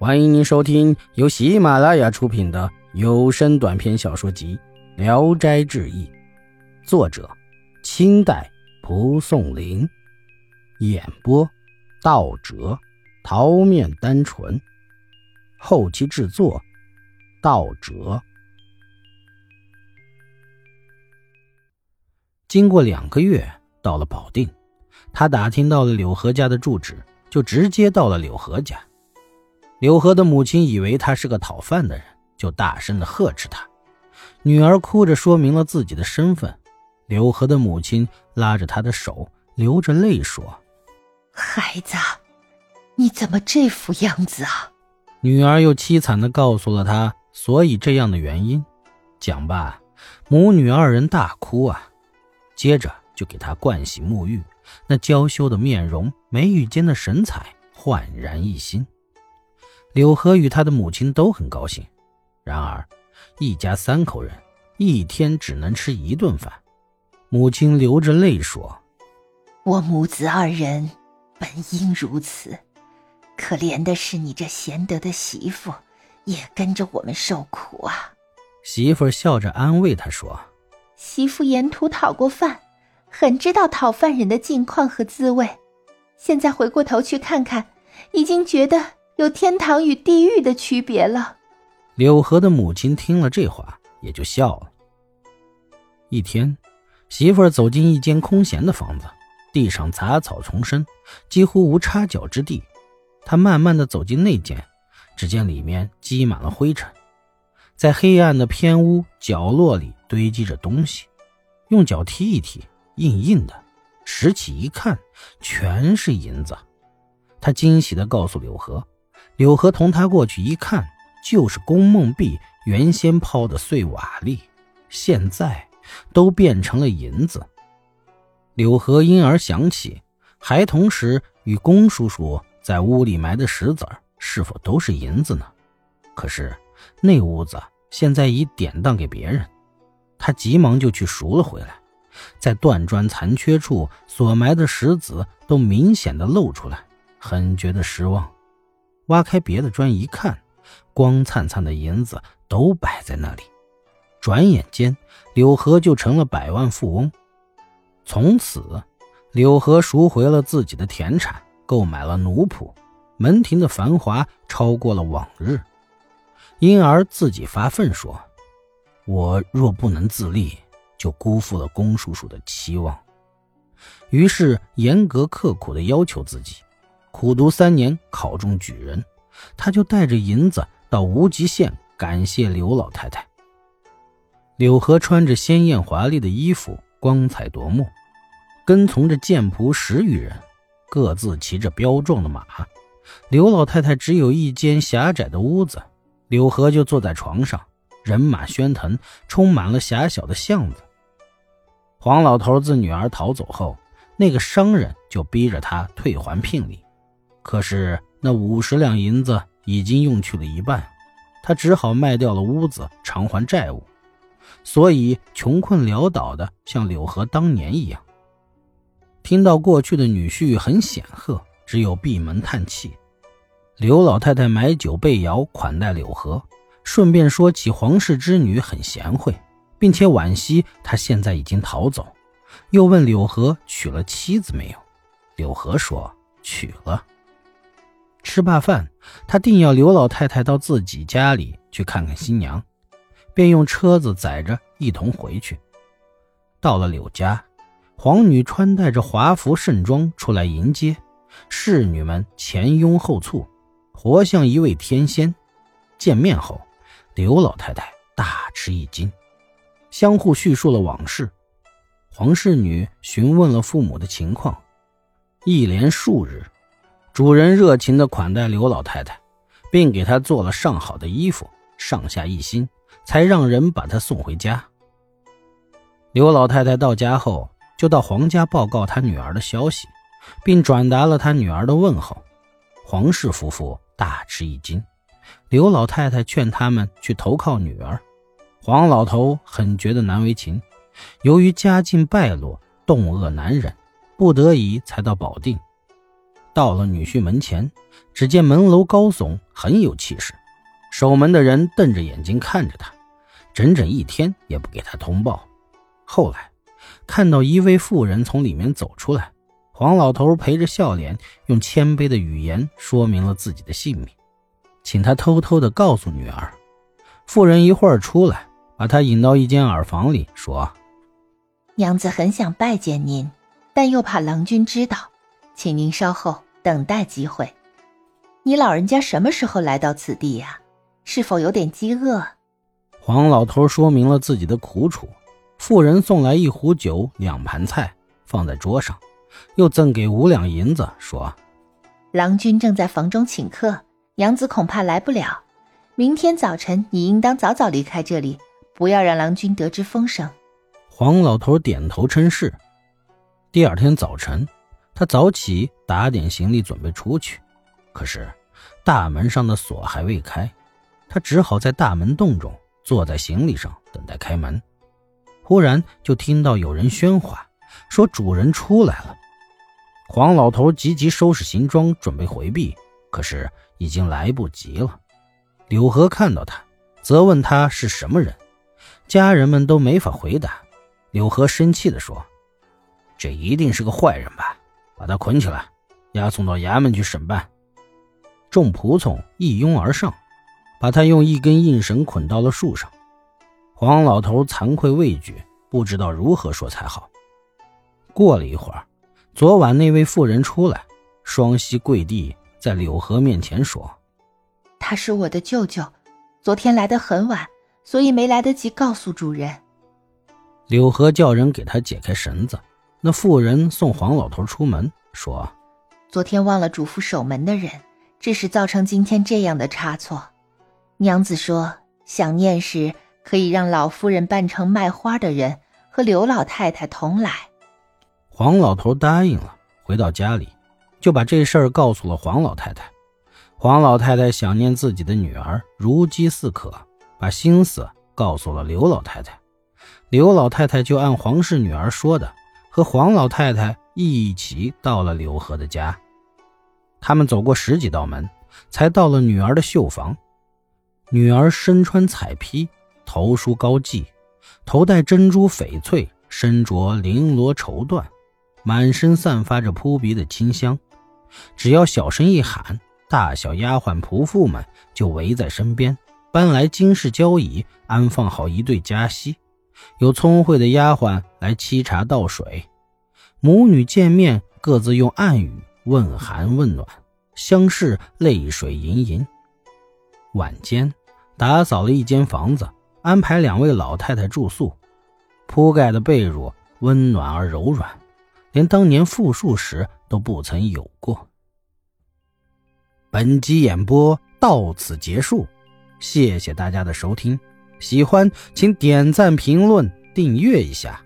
欢迎您收听由喜马拉雅出品的有声短篇小说集《聊斋志异》，作者：清代蒲松龄，演播：道哲、桃面单纯，后期制作：道哲。经过两个月，到了保定，他打听到了柳河家的住址，就直接到了柳河家。柳河的母亲以为他是个讨饭的人，就大声的呵斥他。女儿哭着说明了自己的身份。柳河的母亲拉着他的手，流着泪说：“孩子，你怎么这副样子啊？”女儿又凄惨的告诉了他所以这样的原因。讲罢，母女二人大哭啊，接着就给他灌洗沐浴，那娇羞的面容，眉宇间的神采，焕然一新。柳河与他的母亲都很高兴，然而，一家三口人一天只能吃一顿饭。母亲流着泪说：“我母子二人本应如此，可怜的是你这贤德的媳妇，也跟着我们受苦啊。”媳妇笑着安慰他说：“媳妇沿途讨过饭，很知道讨饭人的境况和滋味。现在回过头去看看，已经觉得……”有天堂与地狱的区别了。柳河的母亲听了这话，也就笑了。一天，媳妇儿走进一间空闲的房子，地上杂草丛生，几乎无插脚之地。她慢慢的走进内间，只见里面积满了灰尘，在黑暗的偏屋角落里堆积着东西，用脚踢一踢，硬硬的，拾起一看，全是银子。她惊喜的告诉柳河。柳河同他过去一看，就是宫梦碧原先抛的碎瓦砾，现在都变成了银子。柳河因而想起，孩童时与龚叔叔在屋里埋的石子儿，是否都是银子呢？可是那屋子现在已典当给别人，他急忙就去赎了回来，在断砖残缺处所埋的石子都明显的露出来，很觉得失望。挖开别的砖一看，光灿灿的银子都摆在那里。转眼间，柳河就成了百万富翁。从此，柳河赎回了自己的田产，购买了奴仆，门庭的繁华超过了往日。因而自己发愤说：“我若不能自立，就辜负了龚叔叔的期望。”于是严格刻苦地要求自己。苦读三年，考中举人，他就带着银子到无极县感谢刘老太太。柳河穿着鲜艳华丽的衣服，光彩夺目，跟从着剑仆十余人，各自骑着彪壮的马。刘老太太只有一间狭窄的屋子，柳河就坐在床上，人马喧腾，充满了狭小的巷子。黄老头子女儿逃走后，那个商人就逼着他退还聘礼。可是那五十两银子已经用去了一半，他只好卖掉了屋子偿还债务，所以穷困潦倒的像柳河当年一样。听到过去的女婿很显赫，只有闭门叹气。刘老太太买酒备肴款待柳河，顺便说起皇室之女很贤惠，并且惋惜她现在已经逃走，又问柳河娶了妻子没有。柳河说娶了。吃罢饭，他定要刘老太太到自己家里去看看新娘，便用车子载着一同回去。到了柳家，皇女穿戴着华服盛装出来迎接，侍女们前拥后簇，活像一位天仙。见面后，刘老太太大吃一惊，相互叙述了往事。皇侍女询问了父母的情况，一连数日。主人热情地款待刘老太太，并给她做了上好的衣服，上下一心，才让人把她送回家。刘老太太到家后，就到皇家报告她女儿的消息，并转达了她女儿的问候。皇室夫妇大吃一惊。刘老太太劝他们去投靠女儿，黄老头很觉得难为情，由于家境败落，冻饿难忍，不得已才到保定。到了女婿门前，只见门楼高耸，很有气势。守门的人瞪着眼睛看着他，整整一天也不给他通报。后来，看到一位妇人从里面走出来，黄老头陪着笑脸，用谦卑的语言说明了自己的姓名，请他偷偷的告诉女儿。妇人一会儿出来，把他引到一间耳房里，说：“娘子很想拜见您，但又怕郎君知道，请您稍后。”等待机会，你老人家什么时候来到此地呀？是否有点饥饿？黄老头说明了自己的苦楚。妇人送来一壶酒、两盘菜，放在桌上，又赠给五两银子，说：“郎君正在房中请客，娘子恐怕来不了。明天早晨你应当早早离开这里，不要让郎君得知风声。”黄老头点头称是。第二天早晨。他早起打点行李，准备出去，可是大门上的锁还未开，他只好在大门洞中坐在行李上等待开门。忽然就听到有人喧哗，说主人出来了。黄老头急急收拾行装，准备回避，可是已经来不及了。柳河看到他，责问他是什么人，家人们都没法回答。柳河生气地说：“这一定是个坏人吧？”把他捆起来，押送到衙门去审办。众仆从一拥而上，把他用一根硬绳捆到了树上。黄老头惭愧畏惧，不知道如何说才好。过了一会儿，昨晚那位妇人出来，双膝跪地在柳河面前说：“他是我的舅舅，昨天来得很晚，所以没来得及告诉主人。”柳河叫人给他解开绳子。那妇人送黄老头出门，说：“昨天忘了嘱咐守门的人，致使造成今天这样的差错。娘子说想念时可以让老夫人扮成卖花的人和刘老太太同来。”黄老头答应了，回到家里就把这事儿告诉了黄老太太。黄老太太想念自己的女儿如饥似渴，把心思告诉了刘老太太。刘老太太就按黄氏女儿说的。和黄老太太一起到了柳河的家，他们走过十几道门，才到了女儿的绣房。女儿身穿彩披，头梳高髻，头戴珍珠翡翠，身着绫罗绸缎，满身散发着扑鼻的清香。只要小声一喊，大小丫鬟仆妇们就围在身边，搬来金饰交椅，安放好一对佳膝。有聪慧的丫鬟来沏茶倒水，母女见面各自用暗语问寒问暖，相视泪水盈盈。晚间打扫了一间房子，安排两位老太太住宿，铺盖的被褥温暖而柔软，连当年复述时都不曾有过。本集演播到此结束，谢谢大家的收听。喜欢请点赞、评论、订阅一下。